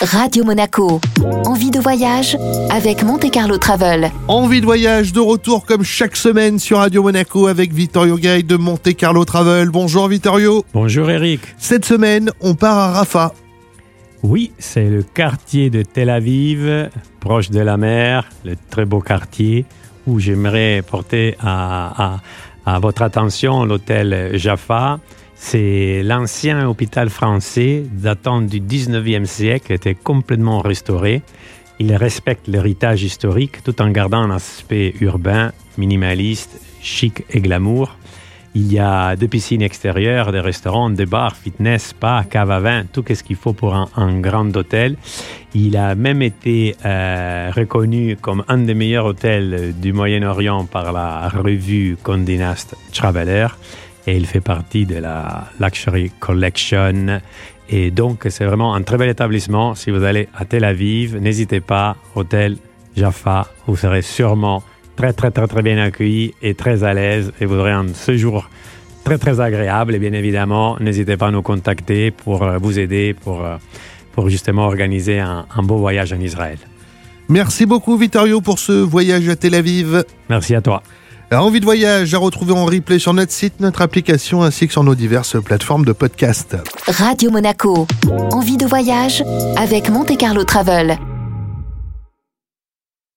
Radio Monaco. Envie de voyage avec Monte Carlo Travel. Envie de voyage de retour comme chaque semaine sur Radio Monaco avec Vittorio Gay de Monte Carlo Travel. Bonjour Vittorio. Bonjour Eric. Cette semaine, on part à Rafah. Oui, c'est le quartier de Tel Aviv, proche de la mer, le très beau quartier où j'aimerais porter à, à, à votre attention l'hôtel Jaffa. C'est l'ancien hôpital français datant du 19e siècle, était complètement restauré. Il respecte l'héritage historique tout en gardant un aspect urbain, minimaliste, chic et glamour. Il y a deux piscines extérieures, des restaurants, des bars, fitness, spa, cave à vin, tout ce qu'il faut pour un, un, grand hôtel. Il a même été euh, reconnu comme un des meilleurs hôtels du Moyen-Orient par la revue Condé Nast Traveler et il fait partie de la Luxury Collection. Et donc, c'est vraiment un très bel établissement. Si vous allez à Tel Aviv, n'hésitez pas, hôtel Jaffa, vous serez sûrement très, très, très, très bien accueilli et très à l'aise et vous aurez un séjour très, très agréable. Et bien évidemment, n'hésitez pas à nous contacter pour vous aider, pour, pour justement organiser un, un beau voyage en Israël. Merci beaucoup, Vittorio, pour ce voyage à Tel Aviv. Merci à toi. Envie de voyage à retrouver en replay sur notre site, notre application ainsi que sur nos diverses plateformes de podcast. Radio Monaco. Envie de voyage avec Monte Carlo Travel.